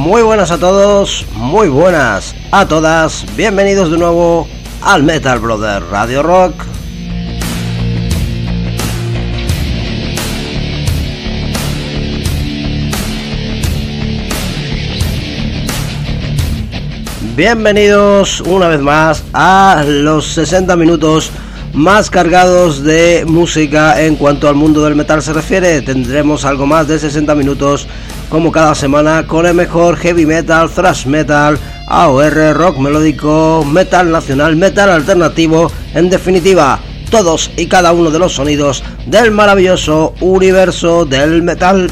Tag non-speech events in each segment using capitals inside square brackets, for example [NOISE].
Muy buenas a todos, muy buenas a todas, bienvenidos de nuevo al Metal Brother Radio Rock. Bienvenidos una vez más a los 60 minutos más cargados de música en cuanto al mundo del metal se refiere. Tendremos algo más de 60 minutos como cada semana con el mejor heavy metal, thrash metal, AOR, rock melódico, metal nacional, metal alternativo, en definitiva, todos y cada uno de los sonidos del maravilloso universo del metal.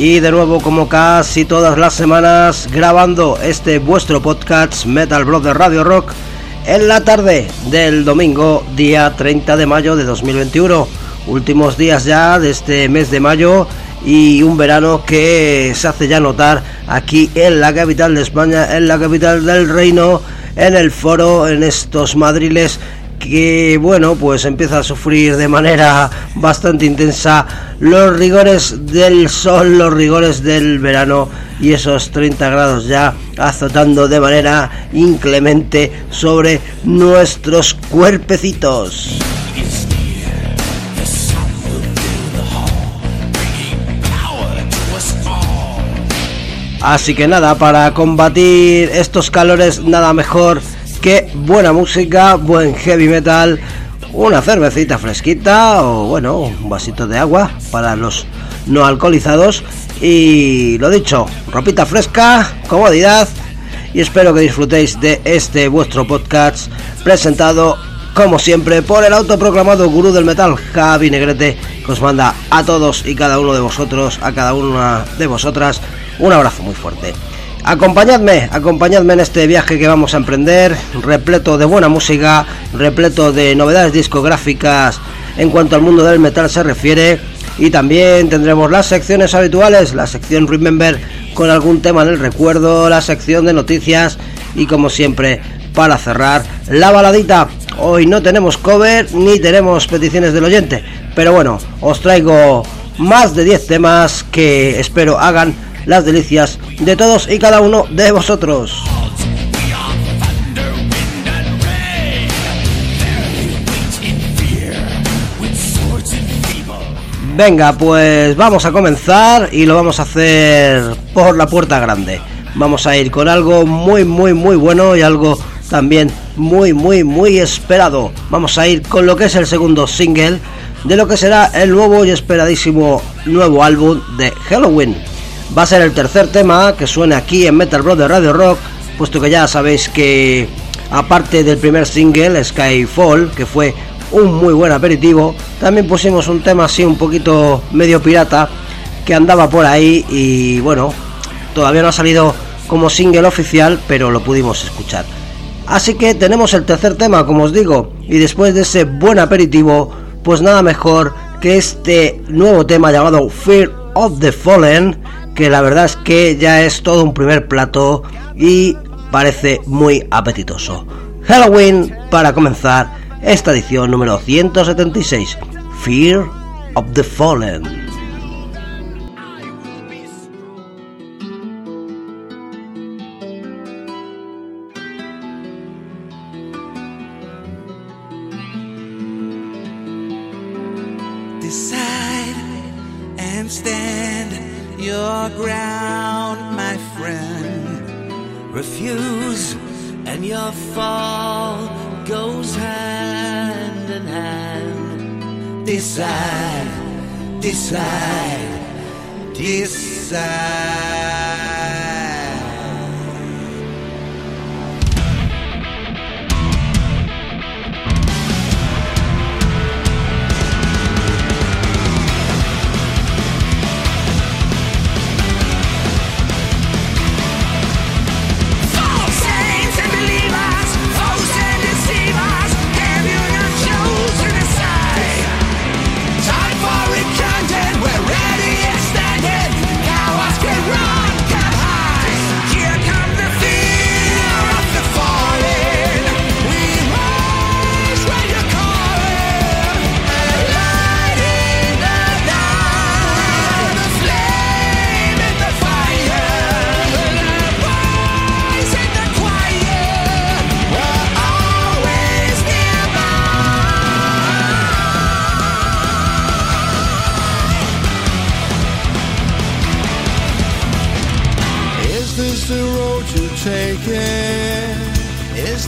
Y de nuevo, como casi todas las semanas, grabando este vuestro podcast Metal Brother Radio Rock en la tarde del domingo, día 30 de mayo de 2021. Últimos días ya de este mes de mayo y un verano que se hace ya notar aquí en la capital de España, en la capital del reino, en el foro, en estos madriles que bueno pues empieza a sufrir de manera bastante intensa los rigores del sol, los rigores del verano y esos 30 grados ya azotando de manera inclemente sobre nuestros cuerpecitos. Así que nada, para combatir estos calores nada mejor que buena música, buen heavy metal, una cervecita fresquita o bueno, un vasito de agua para los no alcoholizados y lo dicho, ropita fresca, comodidad y espero que disfrutéis de este vuestro podcast presentado como siempre por el autoproclamado gurú del metal Javi Negrete que os manda a todos y cada uno de vosotros, a cada una de vosotras un abrazo muy fuerte. Acompañadme, acompañadme en este viaje que vamos a emprender, repleto de buena música, repleto de novedades discográficas en cuanto al mundo del metal se refiere. Y también tendremos las secciones habituales, la sección Remember con algún tema en el recuerdo, la sección de noticias y como siempre, para cerrar, la baladita. Hoy no tenemos cover ni tenemos peticiones del oyente, pero bueno, os traigo más de 10 temas que espero hagan las delicias de todos y cada uno de vosotros. Venga, pues vamos a comenzar y lo vamos a hacer por la puerta grande. Vamos a ir con algo muy, muy, muy bueno y algo también muy, muy, muy esperado. Vamos a ir con lo que es el segundo single de lo que será el nuevo y esperadísimo nuevo álbum de Halloween va a ser el tercer tema que suene aquí en Metal Brother Radio Rock, puesto que ya sabéis que aparte del primer single, Skyfall, que fue un muy buen aperitivo, también pusimos un tema así un poquito medio pirata que andaba por ahí y bueno, todavía no ha salido como single oficial, pero lo pudimos escuchar. Así que tenemos el tercer tema, como os digo, y después de ese buen aperitivo, pues nada mejor que este nuevo tema llamado Fear of the Fallen, que la verdad es que ya es todo un primer plato y parece muy apetitoso. Halloween para comenzar esta edición número 176, Fear of the Fallen.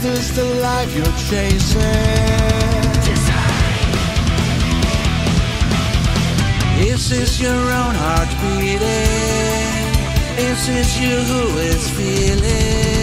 this the life you're chasing? this Is this your own heart beating? Is this you who is feeling?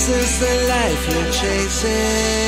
This is the life you're chasing.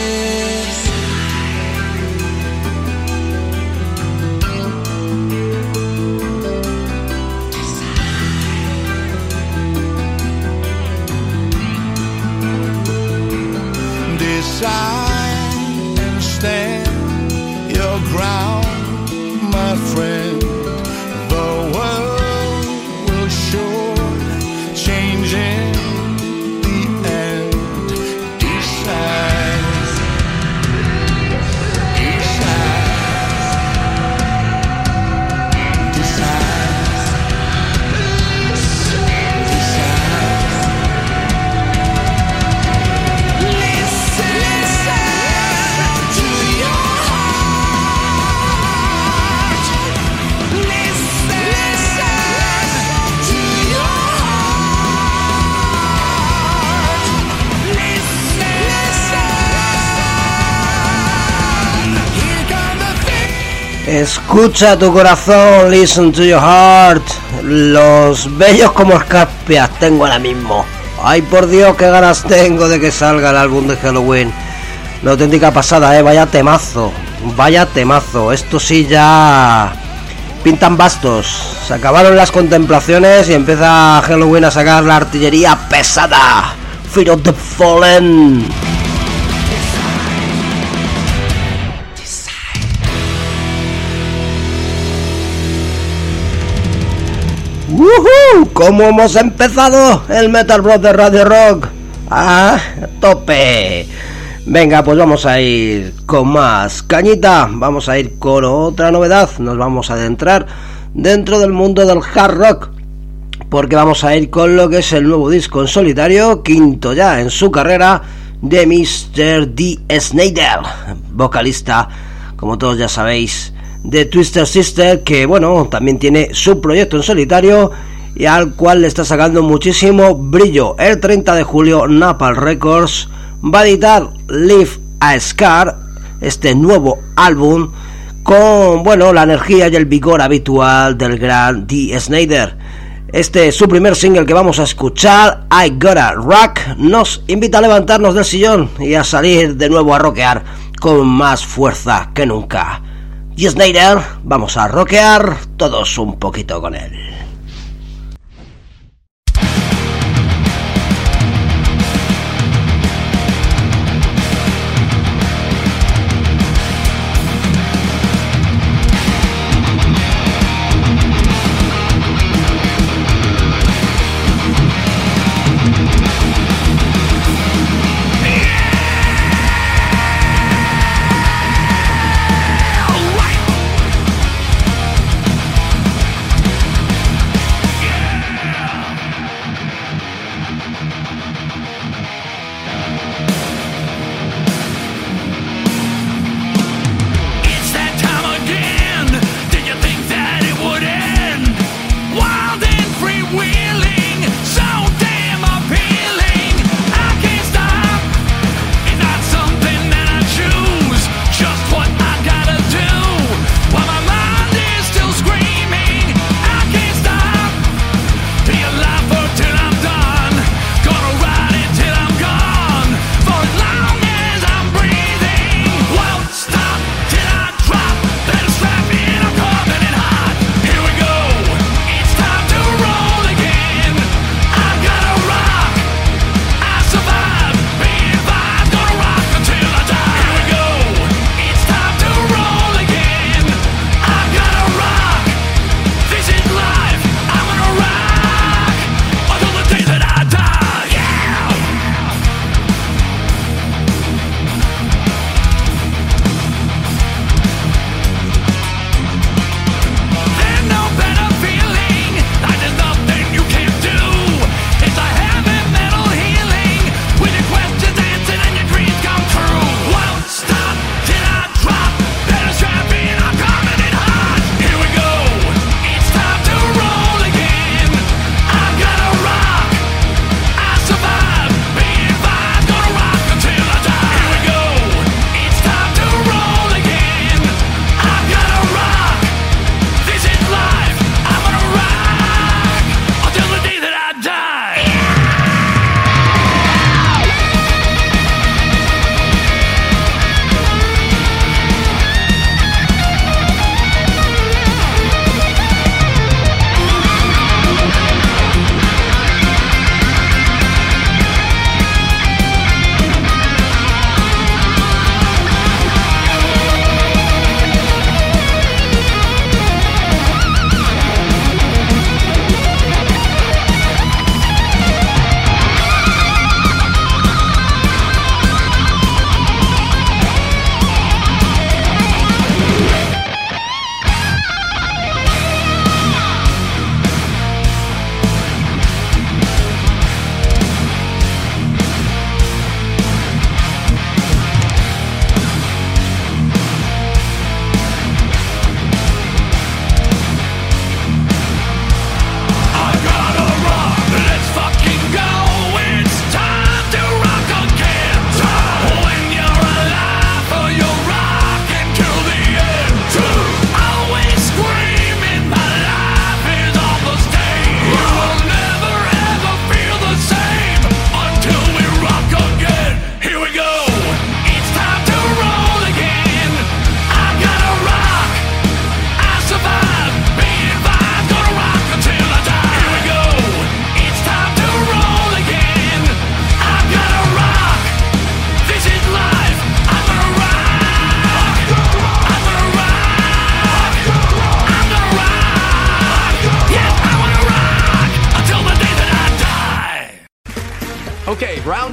Escucha tu corazón, listen to your heart. Los bellos como escapias tengo ahora mismo. Ay, por Dios, qué ganas tengo de que salga el álbum de Halloween. La auténtica pasada, eh. Vaya temazo. Vaya temazo. Esto sí ya. Pintan bastos. Se acabaron las contemplaciones y empieza Halloween a sacar la artillería pesada. Fear of the Fallen. ¡Woohoo! ¿Cómo hemos empezado el Metal Bros de Radio Rock? ¡Ah! ¡Tope! Venga, pues vamos a ir con más cañita. Vamos a ir con otra novedad. Nos vamos a adentrar dentro del mundo del hard rock. Porque vamos a ir con lo que es el nuevo disco en solitario, quinto ya en su carrera, de Mr. D. Snyder, vocalista, como todos ya sabéis, de Twister Sister, que bueno, también tiene su proyecto en solitario y al cual le está sacando muchísimo brillo. El 30 de julio, Napal Records va a editar Live a Scar, este nuevo álbum, con bueno, la energía y el vigor habitual del gran D. Snyder. Este es su primer single que vamos a escuchar, I Gotta Rock, nos invita a levantarnos del sillón y a salir de nuevo a rockear con más fuerza que nunca. Y Snyder, vamos a rockear todos un poquito con él.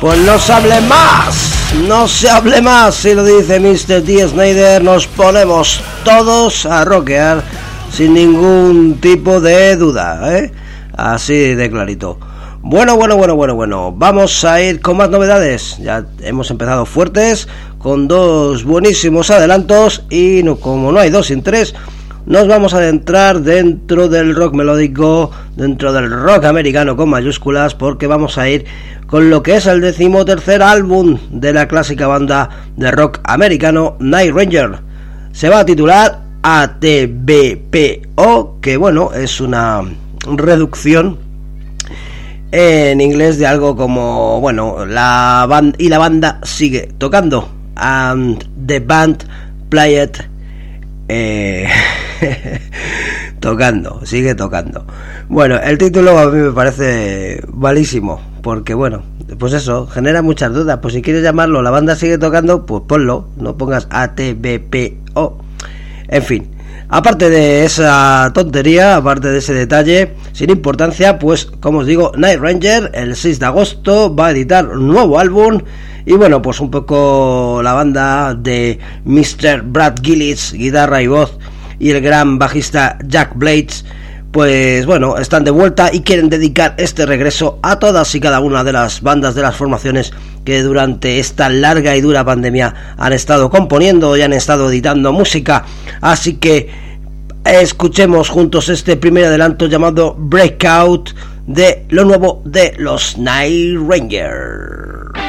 Pues no se hable más, no se hable más, si lo dice Mr. D. Snyder, nos ponemos todos a rockear sin ningún tipo de duda, ¿eh? Así de clarito. Bueno, bueno, bueno, bueno, bueno. Vamos a ir con más novedades. Ya hemos empezado fuertes con dos buenísimos adelantos y no, como no hay dos sin tres, nos vamos a adentrar dentro del rock melódico, dentro del rock americano con mayúsculas, porque vamos a ir con lo que es el decimotercer álbum de la clásica banda de rock americano Night Ranger. Se va a titular ATBPO, que bueno, es una reducción en inglés de algo como, bueno, la banda y la banda sigue tocando. And the band played eh, [LAUGHS] tocando, sigue tocando. Bueno, el título a mí me parece malísimo, porque bueno, pues eso, genera muchas dudas. Pues si quieres llamarlo La banda sigue tocando, pues ponlo, no pongas ATBPO. En fin, aparte de esa tontería, aparte de ese detalle, sin importancia, pues como os digo, Night Ranger el 6 de agosto va a editar un nuevo álbum. Y bueno, pues un poco la banda de Mr. Brad Gillis, guitarra y voz, y el gran bajista Jack Blades, pues bueno, están de vuelta y quieren dedicar este regreso a todas y cada una de las bandas de las formaciones que durante esta larga y dura pandemia han estado componiendo y han estado editando música. Así que escuchemos juntos este primer adelanto llamado Breakout de lo nuevo de los Night Rangers.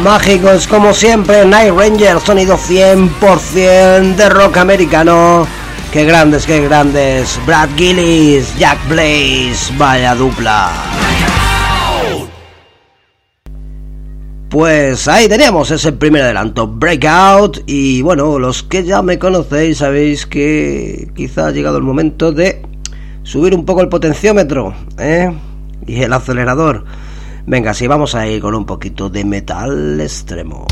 Mágicos como siempre, Night Ranger, sonido 100% de rock americano. Qué grandes, qué grandes. Brad Gillis, Jack Blaze, vaya dupla. Pues ahí teníamos ese primer adelanto, Breakout. Y bueno, los que ya me conocéis sabéis que quizá ha llegado el momento de subir un poco el potenciómetro ¿eh? y el acelerador. Venga, sí, vamos a ir con un poquito de metal extremo.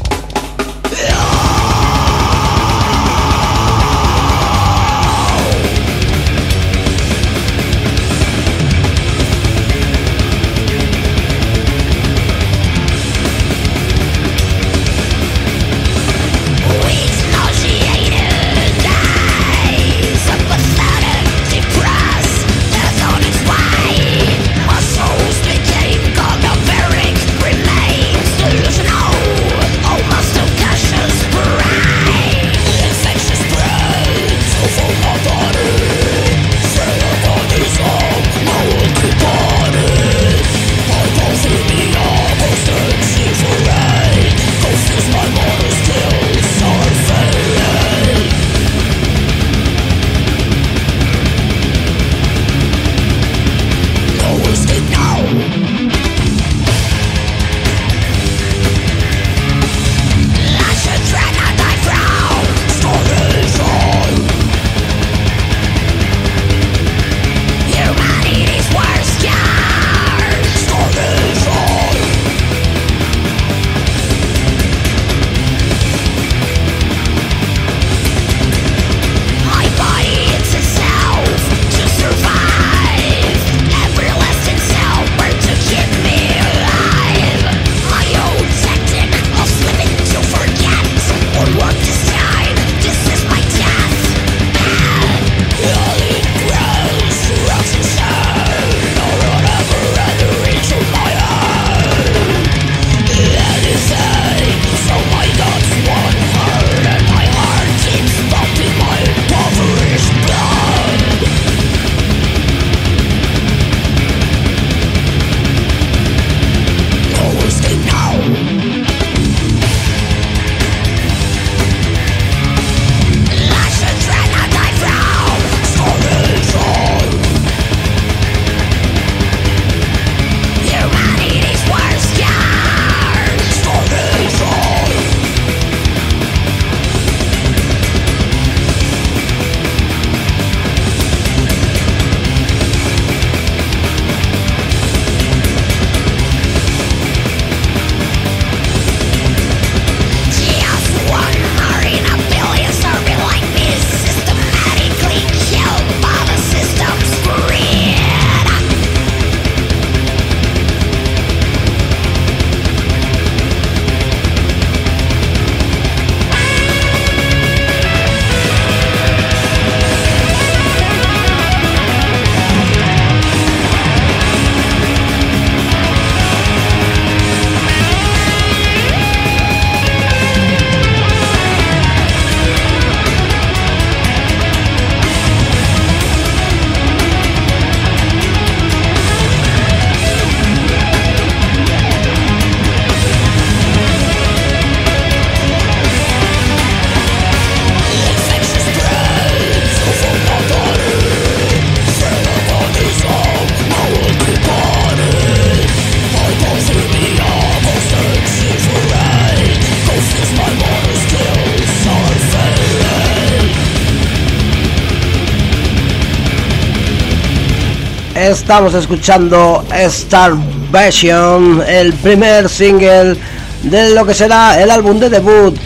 Estamos escuchando Starvation, el primer single de lo que será el álbum de debut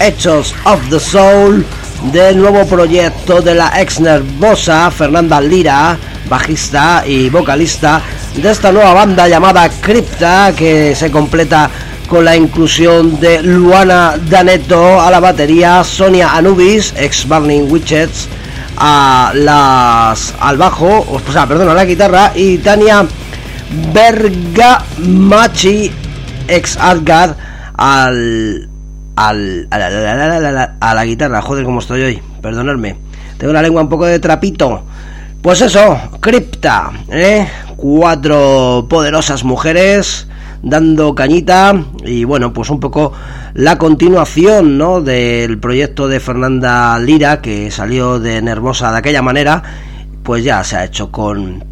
Hechos of the Soul del nuevo proyecto de la ex nervosa Fernanda Lira, bajista y vocalista de esta nueva banda llamada Crypta que se completa con la inclusión de Luana Daneto a la batería, Sonia Anubis, ex Burning Witches, a las al bajo, o sea, perdón, a la guitarra y Tania Bergamachi ex Adgard al al, a, la, a la guitarra, joder como estoy hoy, perdonadme. Tengo la lengua un poco de trapito. Pues eso, Cripta, ¿eh? cuatro poderosas mujeres dando cañita y bueno, pues un poco la continuación, ¿no? del proyecto de Fernanda Lira que salió de Nervosa de aquella manera, pues ya se ha hecho con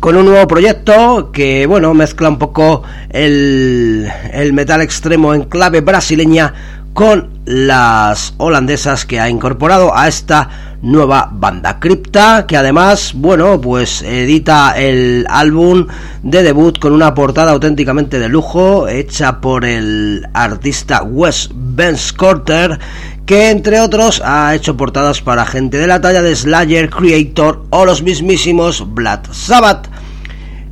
con un nuevo proyecto que bueno mezcla un poco el, el metal extremo en clave brasileña con las holandesas que ha incorporado a esta nueva banda. Crypta que además bueno pues edita el álbum de debut con una portada auténticamente de lujo hecha por el artista Wes Corter que entre otros ha hecho portadas para gente de la talla de Slayer, Creator o los mismísimos Black Sabbath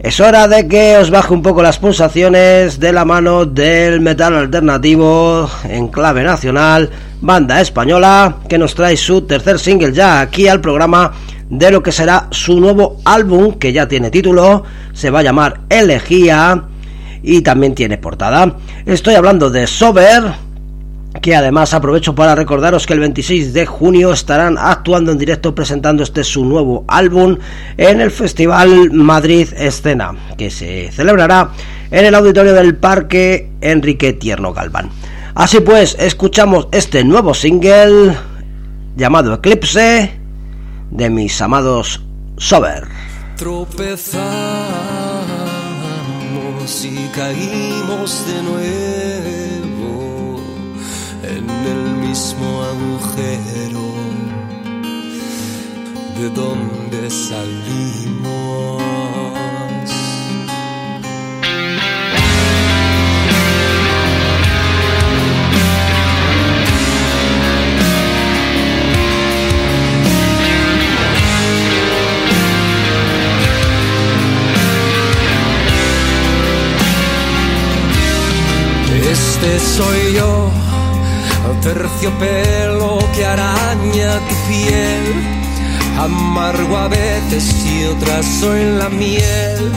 es hora de que os baje un poco las pulsaciones de la mano del metal alternativo en clave nacional, banda española, que nos trae su tercer single ya aquí al programa de lo que será su nuevo álbum, que ya tiene título, se va a llamar Elegía y también tiene portada. Estoy hablando de Sober, que además aprovecho para recordaros que el 26 de junio estarán actuando en directo presentando este su nuevo álbum en el Festival Madrid Escena, que se celebrará en el auditorio del Parque Enrique Tierno Galván. Así pues, escuchamos este nuevo single llamado Eclipse de mis amados Sober. Tropezamos y caímos de nuevo mismo agujero de donde salimos. Este soy yo terciopelo que araña tu piel, amargo a veces y otras soy la miel.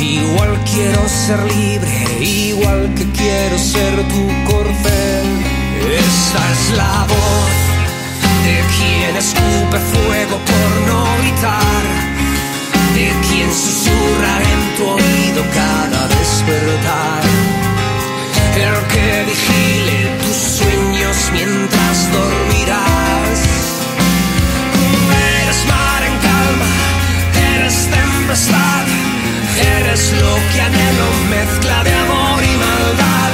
Igual quiero ser libre, igual que quiero ser tu corcel. Esta es la voz de quien escupe fuego por no gritar, de quien susurra en tu oído cada despertar. El que vigile mientras dormirás. Eres mar en calma, eres tempestad, eres lo que anhelo, mezcla de amor y maldad.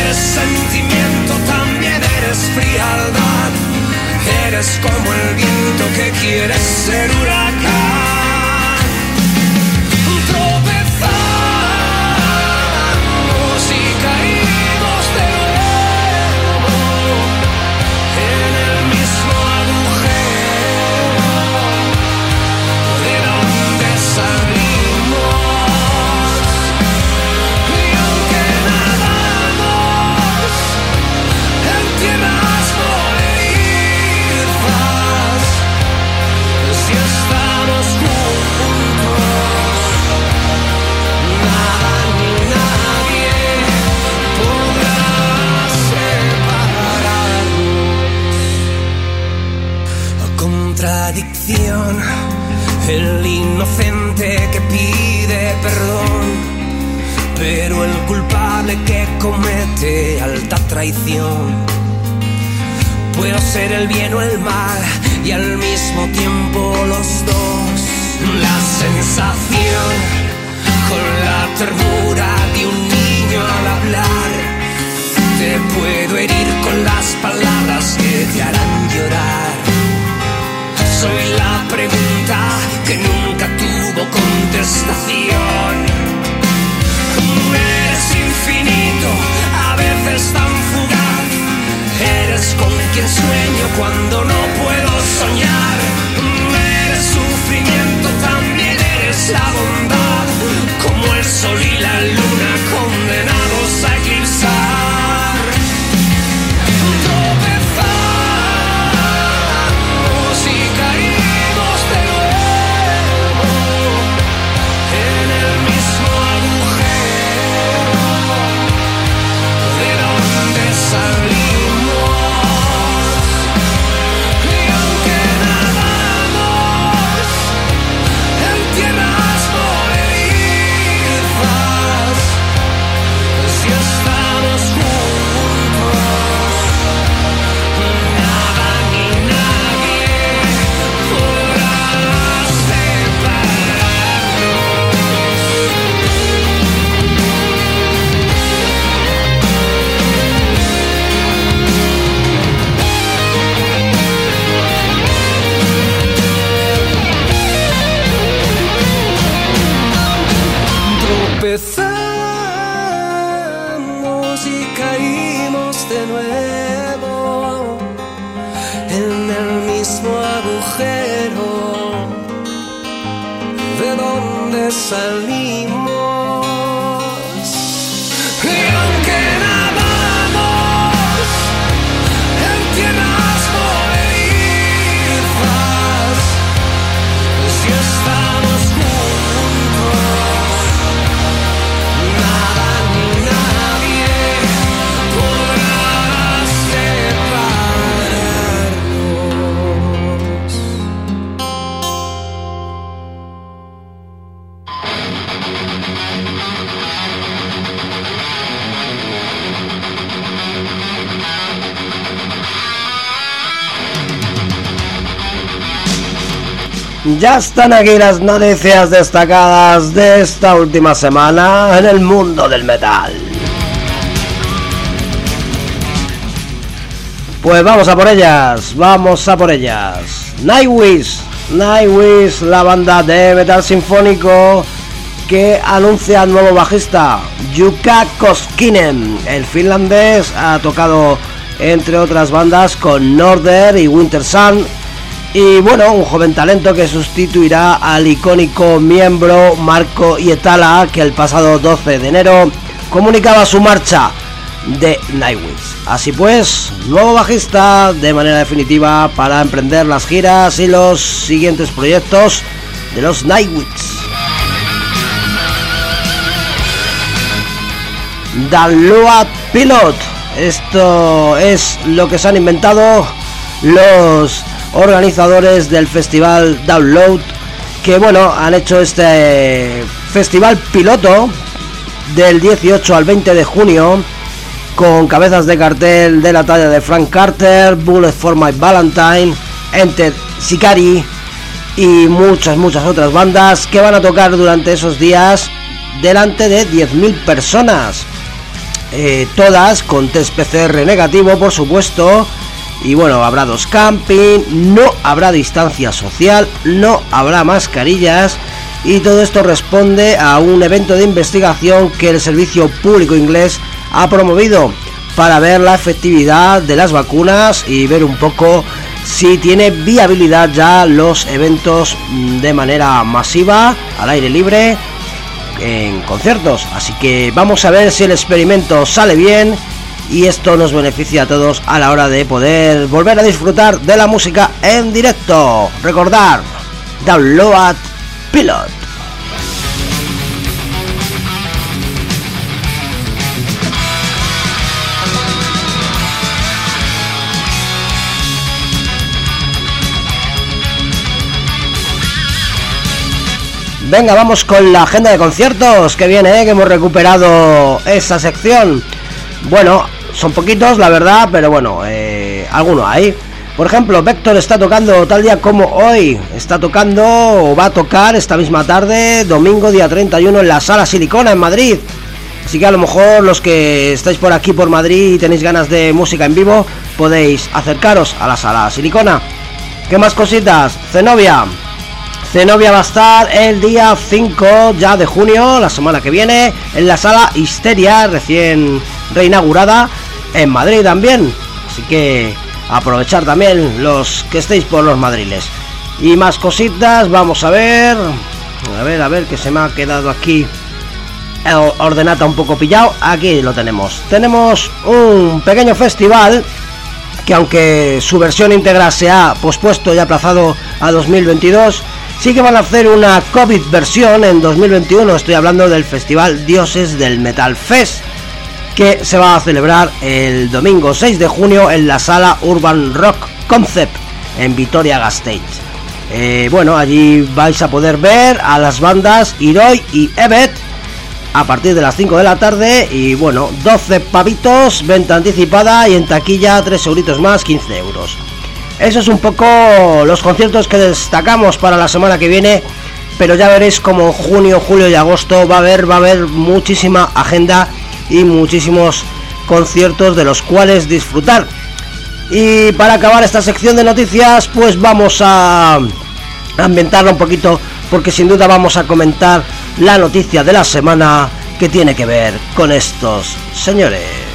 Eres sentimiento, también eres frialdad. Eres como el viento que quiere ser huracán. El inocente que pide perdón, pero el culpable que comete alta traición. Puedo ser el bien o el mal y al mismo tiempo los dos. La sensación con la ternura de un niño al hablar. Te puedo herir con las palabras que te harán llorar soy la pregunta que nunca tuvo contestación. Eres infinito, a veces tan fugaz. Eres con quien sueño cuando no puedo soñar. Eres sufrimiento, también eres la bondad. Como el sol y la luna condenados Ya están aquí las noticias destacadas de esta última semana en el mundo del metal. Pues vamos a por ellas, vamos a por ellas. Nightwish, Nightwish, la banda de metal sinfónico que anuncia al nuevo bajista Jukka Koskinen. El finlandés ha tocado entre otras bandas con Norder y Winter Sun. Y bueno, un joven talento que sustituirá al icónico miembro Marco Ietala que el pasado 12 de enero comunicaba su marcha de Nightwish. Así pues, nuevo bajista de manera definitiva para emprender las giras y los siguientes proyectos de los Nightwish. Download Pilot. Esto es lo que se han inventado los organizadores del festival Download que bueno han hecho este festival piloto del 18 al 20 de junio con cabezas de cartel de la talla de Frank Carter, Bullet for My Valentine, Enter Sicari y muchas muchas otras bandas que van a tocar durante esos días delante de 10.000 personas. Eh, todas con test PCR negativo, por supuesto. Y bueno, habrá dos camping, no habrá distancia social, no habrá mascarillas. Y todo esto responde a un evento de investigación que el Servicio Público Inglés ha promovido para ver la efectividad de las vacunas y ver un poco si tiene viabilidad ya los eventos de manera masiva, al aire libre, en conciertos. Así que vamos a ver si el experimento sale bien y esto nos beneficia a todos a la hora de poder volver a disfrutar de la música en directo. Recordar, Download Pilot. Venga, vamos con la agenda de conciertos que viene, ¿eh? que hemos recuperado esa sección. Bueno, son poquitos, la verdad, pero bueno, eh, algunos hay. Por ejemplo, Vector está tocando tal día como hoy. Está tocando o va a tocar esta misma tarde, domingo día 31, en la Sala Silicona en Madrid. Así que a lo mejor los que estáis por aquí por Madrid y tenéis ganas de música en vivo, podéis acercaros a la Sala Silicona. ¿Qué más cositas? Zenobia. Zenobia va a estar el día 5 ya de junio, la semana que viene, en la sala Histeria, recién reinaugurada, en Madrid también. Así que aprovechar también los que estéis por los madriles. Y más cositas, vamos a ver. A ver, a ver, que se me ha quedado aquí ordenata un poco pillado. Aquí lo tenemos. Tenemos un pequeño festival que aunque su versión íntegra se ha pospuesto y aplazado a 2022, sí que van a hacer una COVID versión en 2021. Estoy hablando del Festival Dioses del Metal Fest, que se va a celebrar el domingo 6 de junio en la sala Urban Rock Concept en Vitoria Gasteiz. Eh, bueno, allí vais a poder ver a las bandas Iroi y Evet a partir de las 5 de la tarde y bueno, 12 pavitos, venta anticipada y en taquilla 3 euritos más, 15 euros. Eso es un poco los conciertos que destacamos para la semana que viene, pero ya veréis como junio, julio y agosto va a haber, va a haber muchísima agenda y muchísimos conciertos de los cuales disfrutar. Y para acabar esta sección de noticias, pues vamos a ambientarla un poquito porque sin duda vamos a comentar la noticia de la semana que tiene que ver con estos señores.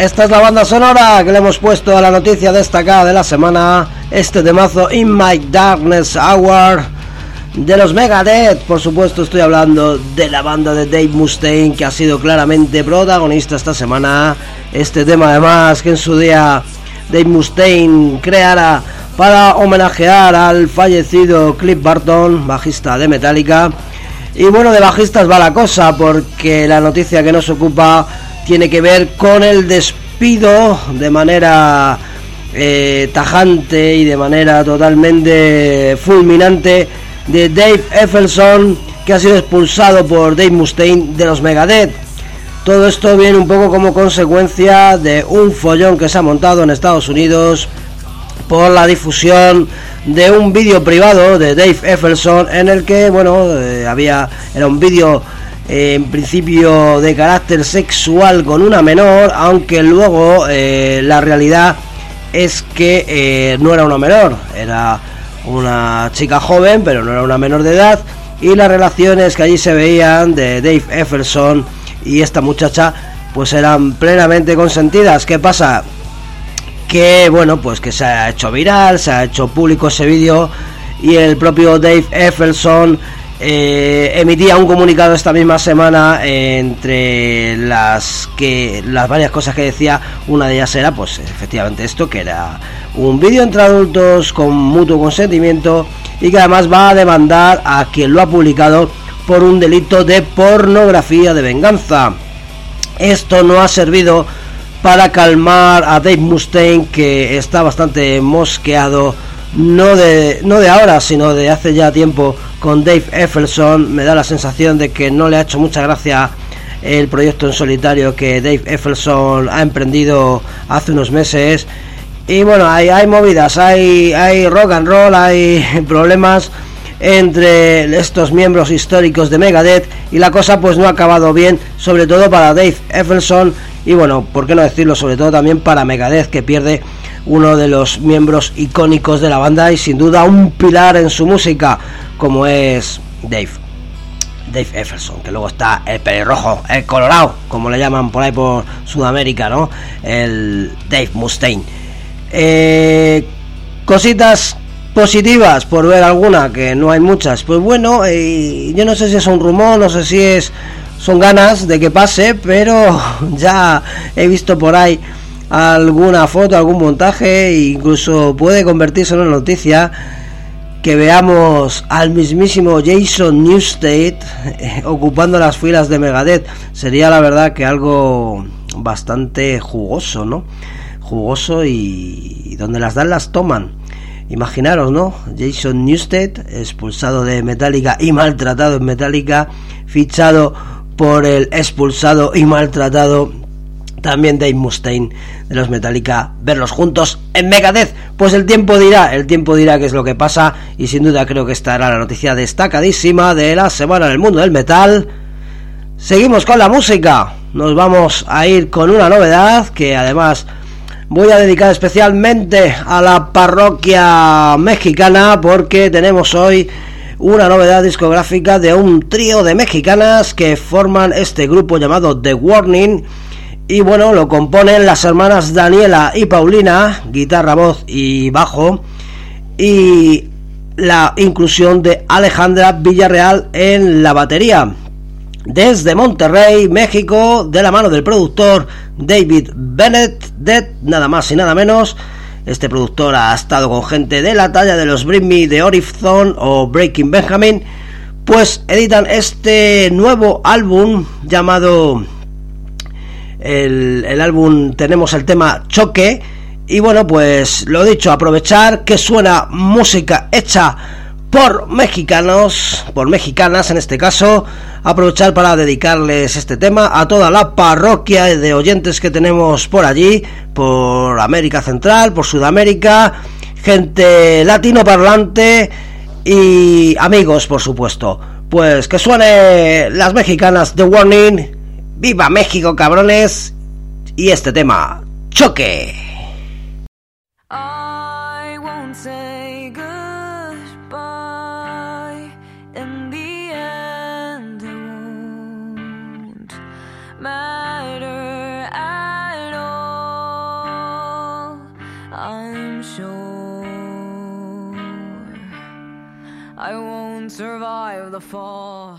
Esta es la banda sonora que le hemos puesto a la noticia destacada de la semana. Este temazo In My Darkness Hour de los Megadeth. Por supuesto, estoy hablando de la banda de Dave Mustaine que ha sido claramente protagonista esta semana. Este tema, además, que en su día Dave Mustaine creara para homenajear al fallecido Cliff Barton, bajista de Metallica. Y bueno, de bajistas va la cosa, porque la noticia que nos ocupa tiene que ver con el despido de manera eh, tajante y de manera totalmente fulminante de Dave Effelson, que ha sido expulsado por Dave Mustaine de los Megadeth. Todo esto viene un poco como consecuencia de un follón que se ha montado en Estados Unidos por la difusión de un vídeo privado de Dave Effelson en el que, bueno, eh, había era un vídeo en principio de carácter sexual con una menor, aunque luego eh, la realidad es que eh, no era una menor, era una chica joven, pero no era una menor de edad, y las relaciones que allí se veían de Dave Efferson y esta muchacha, pues eran plenamente consentidas. ¿Qué pasa? Que bueno, pues que se ha hecho viral, se ha hecho público ese vídeo y el propio Dave Efferson eh, emitía un comunicado esta misma semana entre las que las varias cosas que decía. Una de ellas era pues efectivamente esto que era un vídeo entre adultos con mutuo consentimiento y que además va a demandar a quien lo ha publicado por un delito de pornografía de venganza. Esto no ha servido para calmar a Dave Mustaine que está bastante mosqueado no de, no de ahora, sino de hace ya tiempo con Dave Effelson. Me da la sensación de que no le ha hecho mucha gracia el proyecto en solitario que Dave Effelson ha emprendido hace unos meses. Y bueno, hay, hay movidas, hay, hay rock and roll, hay [LAUGHS] problemas entre estos miembros históricos de Megadeth y la cosa pues no ha acabado bien, sobre todo para Dave Effelson y bueno, por qué no decirlo, sobre todo también para Megadeth que pierde uno de los miembros icónicos de la banda y sin duda un pilar en su música, como es Dave. Dave Efferson, que luego está el pelirrojo, el colorado, como le llaman por ahí por Sudamérica, ¿no? El Dave Mustaine. Eh, cositas positivas, por ver alguna, que no hay muchas. Pues bueno, eh, yo no sé si es un rumor, no sé si es son ganas de que pase, pero [LAUGHS] ya he visto por ahí alguna foto, algún montaje, incluso puede convertirse en una noticia que veamos al mismísimo Jason Newsted eh, ocupando las filas de Megadeth. Sería la verdad que algo bastante jugoso, ¿no? Jugoso y, donde las dan las toman. Imaginaros, ¿no? Jason Newsted, expulsado de Metallica y maltratado en Metallica, fichado por el expulsado y maltratado también Dave Mustaine de los Metallica, verlos juntos en Megadeth. Pues el tiempo dirá, el tiempo dirá qué es lo que pasa y sin duda creo que esta era la noticia destacadísima de la semana en el mundo del metal. Seguimos con la música, nos vamos a ir con una novedad que además voy a dedicar especialmente a la parroquia mexicana porque tenemos hoy una novedad discográfica de un trío de mexicanas que forman este grupo llamado The Warning y bueno, lo componen las hermanas Daniela y Paulina, guitarra, voz y bajo. Y la inclusión de Alejandra Villarreal en la batería. Desde Monterrey, México, de la mano del productor David Bennett, de nada más y nada menos. Este productor ha estado con gente de la talla de los Bring Me de Orifzone o Breaking Benjamin. Pues editan este nuevo álbum llamado el, álbum tenemos el tema Choque. Y bueno, pues lo dicho, aprovechar que suena música hecha por mexicanos, por mexicanas en este caso, aprovechar para dedicarles este tema a toda la parroquia de oyentes que tenemos por allí, por América Central, por Sudamérica, gente latino parlante y amigos, por supuesto. Pues que suene las mexicanas de Warning ¡Viva México, cabrones! Y este tema, choque. I won't say goodbye. In the end, it won't matter at all. I'm sure I won't survive the fall.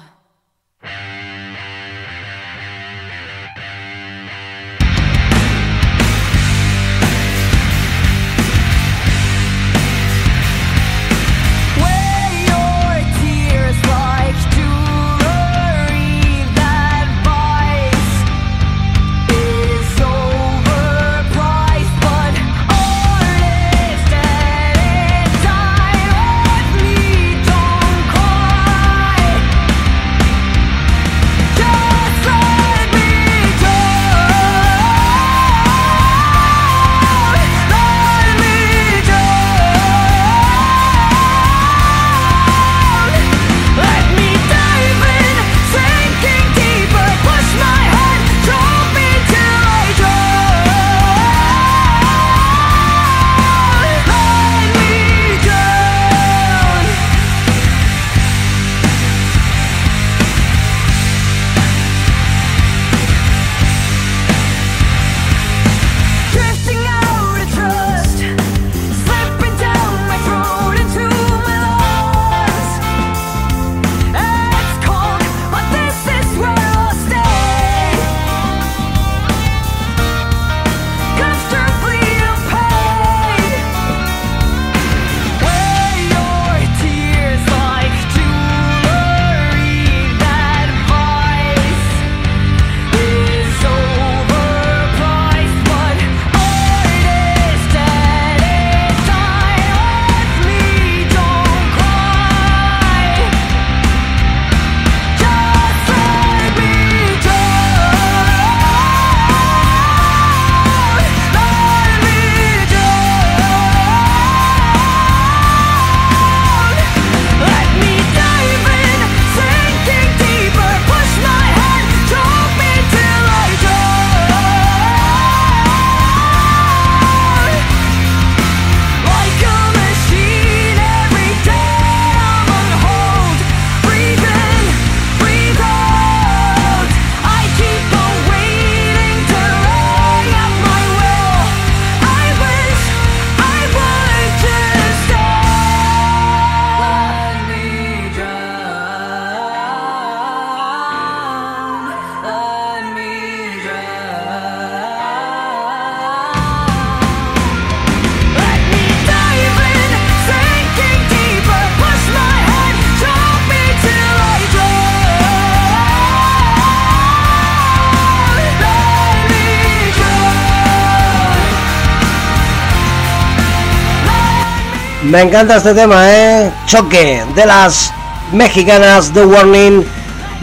Me encanta este tema, ¿eh? Choque de las mexicanas The Warning.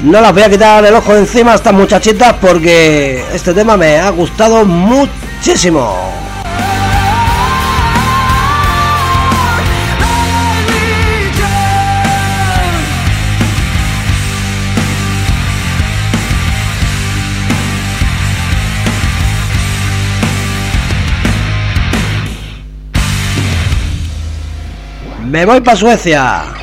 No las voy a quitar el ojo encima a estas muchachitas porque este tema me ha gustado muchísimo. Me voy para Suecia.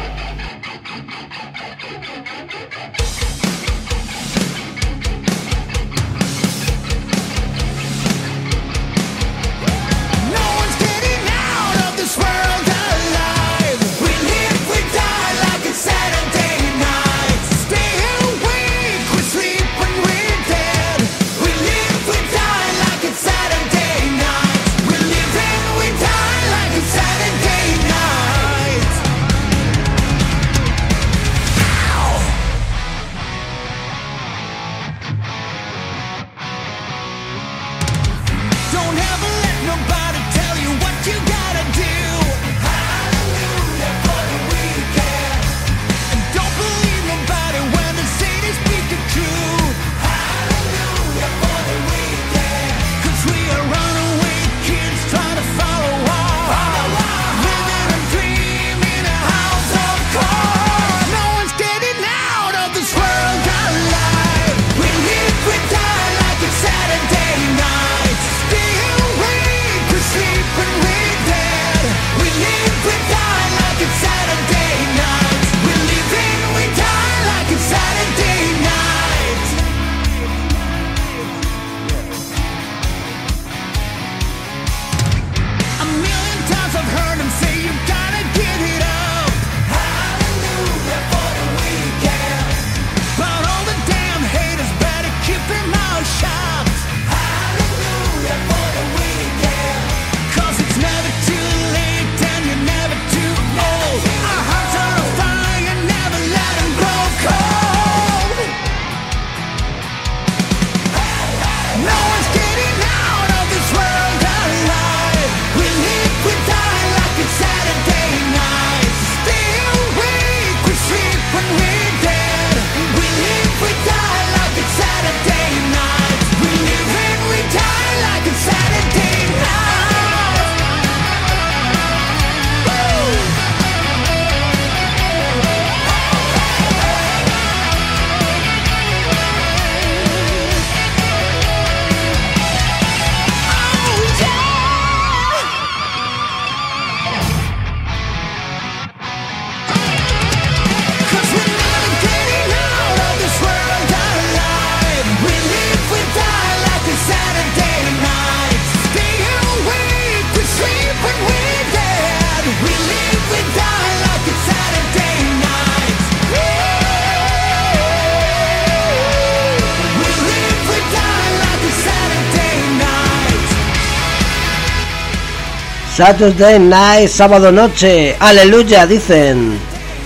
Saturday Night, sábado noche, aleluya, dicen.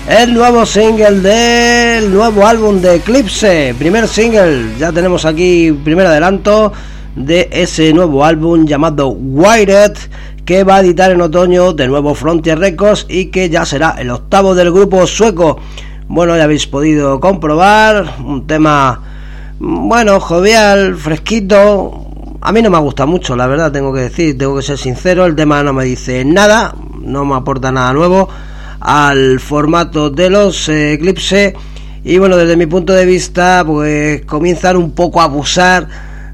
El nuevo single del nuevo álbum de Eclipse, primer single, ya tenemos aquí primer adelanto de ese nuevo álbum llamado Wired que va a editar en otoño de nuevo Frontier Records y que ya será el octavo del grupo sueco. Bueno, ya habéis podido comprobar un tema bueno, jovial, fresquito. A mí no me gusta mucho, la verdad, tengo que decir, tengo que ser sincero, el tema no me dice nada, no me aporta nada nuevo al formato de los eh, Eclipse y bueno, desde mi punto de vista, pues comienzan un poco a abusar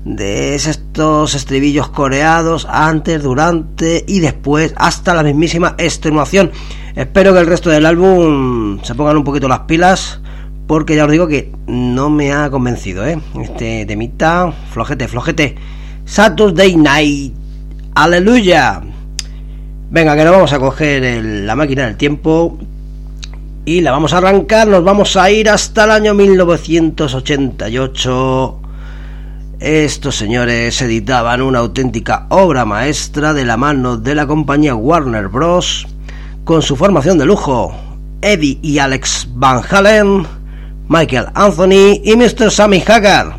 de estos estribillos coreados antes, durante y después hasta la mismísima extenuación. Espero que el resto del álbum se pongan un poquito las pilas porque ya os digo que no me ha convencido, ¿eh? Este temita, flojete, flojete. Saturday Night, aleluya. Venga, que nos vamos a coger el- la máquina del tiempo y la vamos a arrancar. Nos vamos a ir hasta el año 1988. Estos señores editaban una auténtica obra maestra de la mano de la compañía Warner Bros. con su formación de lujo. Eddie y Alex Van Halen, Michael Anthony y Mr. Sammy Hagar.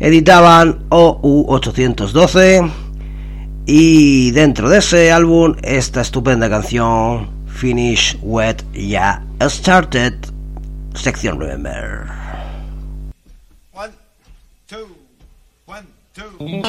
Editaban OU812 y dentro de ese álbum esta estupenda canción Finish Wet Ya Started, sección Remember. Come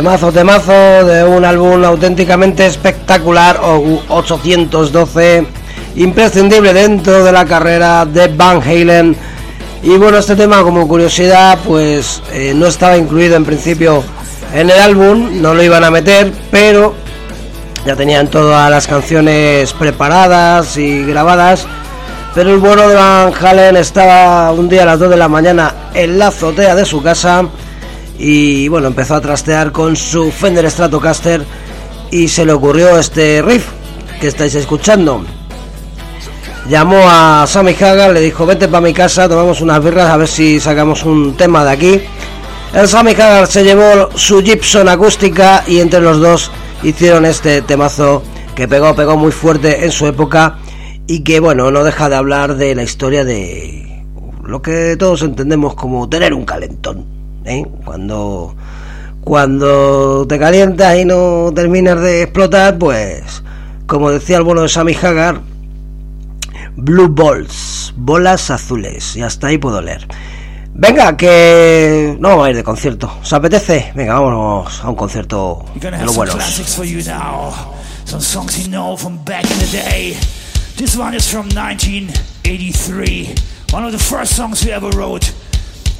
Temazo, temazo de un álbum auténticamente espectacular, o 812, imprescindible dentro de la carrera de Van Halen. Y bueno, este tema como curiosidad, pues eh, no estaba incluido en principio en el álbum, no lo iban a meter, pero ya tenían todas las canciones preparadas y grabadas. Pero el bueno de Van Halen estaba un día a las 2 de la mañana en la azotea de su casa y bueno, empezó a trastear con su Fender Stratocaster y se le ocurrió este riff que estáis escuchando. Llamó a Sammy Hagar, le dijo, vete para mi casa, tomamos unas birras a ver si sacamos un tema de aquí. El Sammy Hagar se llevó su Gibson acústica y entre los dos hicieron este temazo que pegó, pegó muy fuerte en su época y que bueno, no deja de hablar de la historia de lo que todos entendemos como tener un calentón. ¿Eh? Cuando, cuando te calientas y no terminas de explotar, pues, como decía el bueno de Sammy Hagar, Blue Balls, bolas azules, y hasta ahí puedo leer. Venga, que no vamos a ir de concierto. ¿Os apetece? Venga, vámonos a un concierto de los buenos. Some songs you know from back in the day. This one is from 1983. One of the first songs we ever wrote.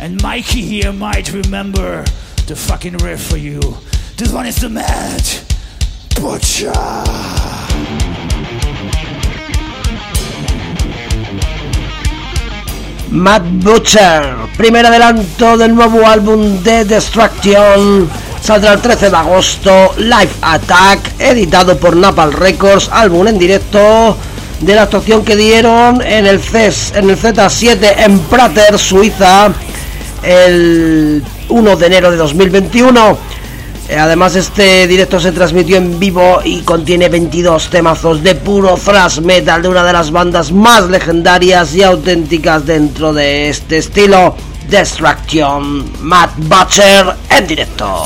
And Mikey here might remember the fucking riff for you. This one is the Mad Butcher. Matt Butcher, primer adelanto del nuevo álbum de Destruction. Saldrá el 13 de agosto, Live Attack, editado por Napal Records, álbum en directo de la actuación que dieron en el CES, en el Z7 en Prater, Suiza, el 1 de enero de 2021. Eh, además este directo se transmitió en vivo y contiene 22 temazos de puro thrash metal de una de las bandas más legendarias y auténticas dentro de este estilo, Destruction, Matt Butcher en directo.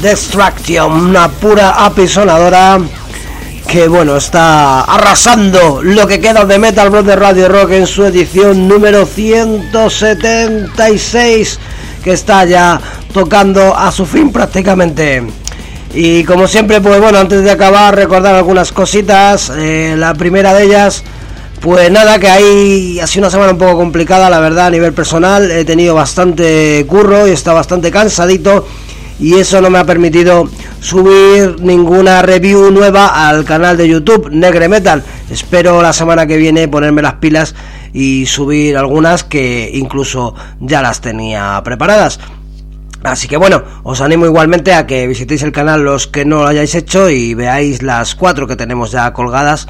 Destruction, una pura apisonadora que bueno, está arrasando lo que queda de Metal Brother Radio Rock en su edición número 176 que está ya tocando a su fin prácticamente. Y como siempre, pues bueno, antes de acabar, recordar algunas cositas. Eh, la primera de ellas, pues nada, que hay ha sido una semana un poco complicada, la verdad, a nivel personal. He tenido bastante curro y está bastante cansadito. Y eso no me ha permitido subir ninguna review nueva al canal de YouTube Negre Metal. Espero la semana que viene ponerme las pilas y subir algunas que incluso ya las tenía preparadas. Así que bueno, os animo igualmente a que visitéis el canal los que no lo hayáis hecho y veáis las cuatro que tenemos ya colgadas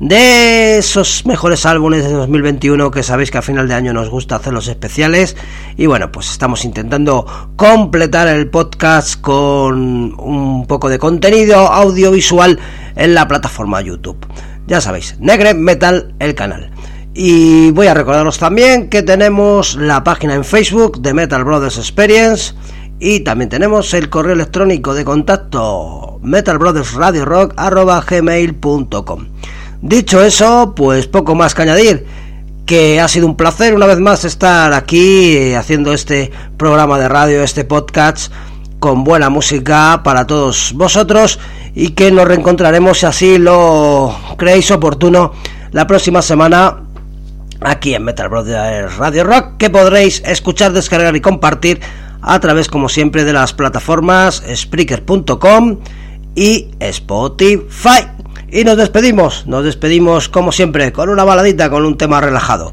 de esos mejores álbumes de 2021 que sabéis que a final de año nos gusta hacer los especiales. Y bueno pues estamos intentando completar el podcast con un poco de contenido audiovisual en la plataforma YouTube. Ya sabéis Negre Metal el canal. Y voy a recordaros también que tenemos la página en Facebook de Metal Brothers Experience y también tenemos el correo electrónico de contacto metalbrothersradiorock.gmail.com Dicho eso, pues poco más que añadir. Que ha sido un placer una vez más estar aquí eh, haciendo este programa de radio, este podcast con buena música para todos vosotros y que nos reencontraremos si así lo creéis oportuno la próxima semana aquí en Metal Brothers Radio Rock que podréis escuchar, descargar y compartir a través como siempre de las plataformas Spreaker.com y Spotify. Y nos despedimos, nos despedimos como siempre con una baladita, con un tema relajado.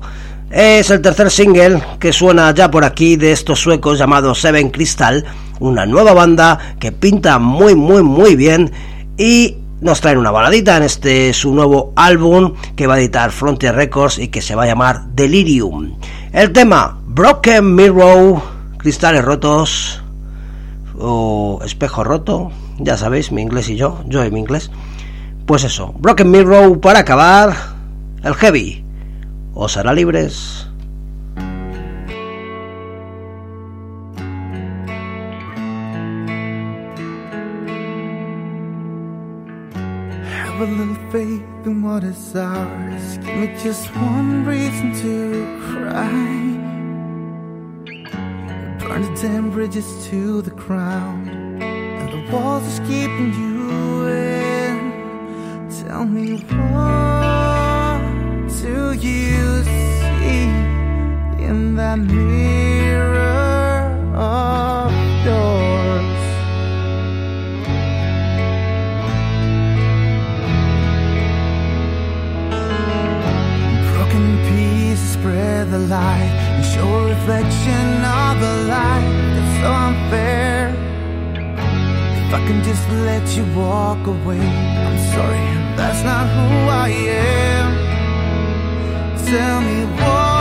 Es el tercer single que suena ya por aquí de estos suecos llamados Seven Crystal, una nueva banda que pinta muy muy muy bien y nos traen una baladita en este su nuevo álbum que va a editar Frontier Records y que se va a llamar Delirium. El tema Broken Mirror, cristales rotos o espejo roto, ya sabéis, mi inglés y yo, yo y mi inglés. Pues eso, Broken Mirror para acabar, el heavy. Os hará libres. Have a little faith in what is ours. Give me just one reason to cry. Burn the damn bridges to the. And the walls keeping you. Tell me what do you see in that mirror of yours? Broken pieces spread the light and show reflection of the light that's so unfair. If I can just let you walk away, I'm sorry, that's not who I am. Tell me what